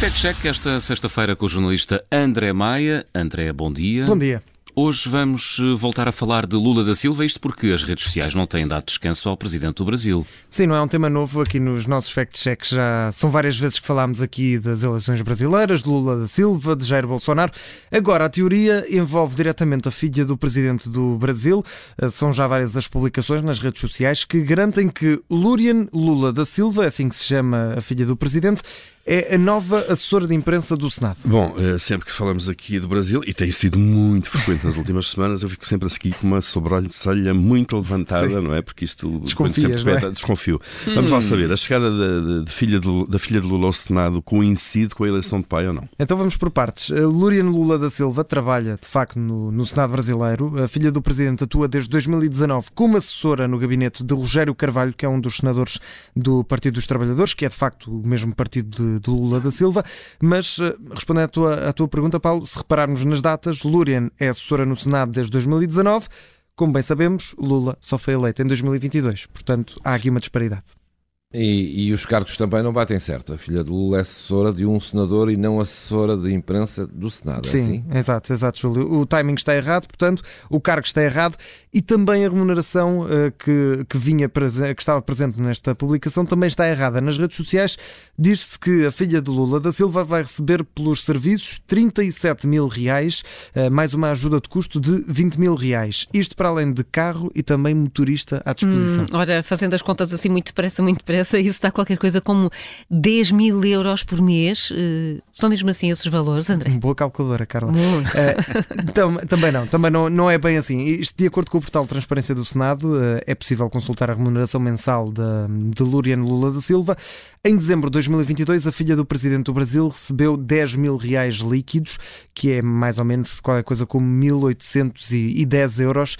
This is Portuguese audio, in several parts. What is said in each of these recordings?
Fact Check esta sexta-feira com o jornalista André Maia. André, bom dia. Bom dia. Hoje vamos eh, voltar a falar de Lula da Silva, isto porque as redes sociais não têm dado descanso ao Presidente do Brasil. Sim, não é um tema novo aqui nos nossos fact-checks. Já são várias vezes que falámos aqui das eleições brasileiras, de Lula da Silva, de Jair Bolsonaro. Agora, a teoria envolve diretamente a filha do Presidente do Brasil. Eh, são já várias as publicações nas redes sociais que garantem que Lurian Lula da Silva, é assim que se chama a filha do Presidente, é a nova assessora de imprensa do Senado. Bom, eh, sempre que falamos aqui do Brasil, e tem sido muito frequente nas últimas semanas, eu fico sempre a seguir com uma sobrancelha muito levantada, Sim. não é? Porque isto Desconfias, sempre é? desconfio. Hum. Vamos lá saber, a chegada de, de filha de, da filha de Lula ao Senado coincide com a eleição de pai ou não? Então vamos por partes. Lurian Lula da Silva trabalha, de facto, no, no Senado brasileiro. A filha do Presidente atua desde 2019 como assessora no gabinete de Rogério Carvalho, que é um dos senadores do Partido dos Trabalhadores, que é, de facto, o mesmo partido de de Lula da Silva. Mas, eh, respondendo à tua, à tua pergunta, Paulo, se repararmos nas datas, Lurian é assessora no Senado desde 2019. Como bem sabemos, Lula só foi eleito em 2022. Portanto, há aqui uma disparidade. E, e, os cargos também não batem certo. A filha de Lula é assessora de um senador e não assessora de imprensa do Senado. É Sim, é assim? exato, exato, Júlio. O timing está errado, portanto, o cargo está errado e também a remuneração uh, que, que, vinha que estava presente nesta publicação também está errada. Nas redes sociais diz-se que a filha de Lula da Silva vai receber pelos serviços 37 mil reais, uh, mais uma ajuda de custo de 20 mil reais. Isto para além de carro e também motorista à disposição. Hum, ora, fazendo as contas assim muito depressa, muito depressa cabeça, isso está qualquer coisa como 10 mil euros por mês. Uh, são mesmo assim esses valores, André? Boa calculadora, Carla. Uh, também não, também não, não é bem assim. Isto, de acordo com o portal de Transparência do Senado, uh, é possível consultar a remuneração mensal de, de Luriano Lula da Silva. Em dezembro de 2022, a filha do presidente do Brasil recebeu 10 mil reais líquidos, que é mais ou menos qualquer coisa como 1.810 euros.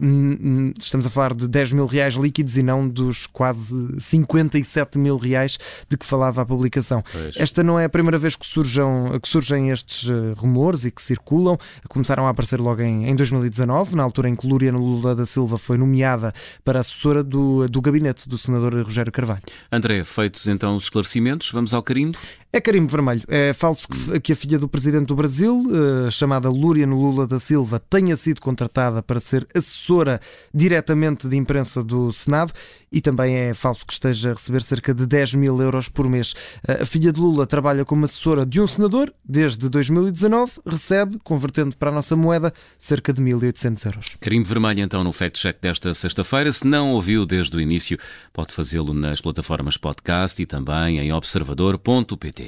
Hum. Estamos a falar de 10 mil reais líquidos e não dos quase 50 77 mil reais de que falava a publicação. Pois. Esta não é a primeira vez que, surjam, que surgem estes eh, rumores e que circulam. Começaram a aparecer logo em, em 2019, na altura em que Lúria Lula da Silva foi nomeada para assessora do, do gabinete do senador Rogério Carvalho. André, feitos então os esclarecimentos, vamos ao carimbo? É carimbo vermelho. É falso que, que a filha do presidente do Brasil, uh, chamada Lúria Lula da Silva, tenha sido contratada para ser assessora diretamente de imprensa do Senado e também é falso que esteja a receber cerca de 10 mil euros por mês. Uh, a filha de Lula trabalha como assessora de um senador desde 2019, recebe, convertendo para a nossa moeda, cerca de 1.800 euros. Carimbo vermelho então no Fact Check desta sexta-feira. Se não ouviu desde o início, pode fazê-lo nas plataformas podcast e também em observador.pt.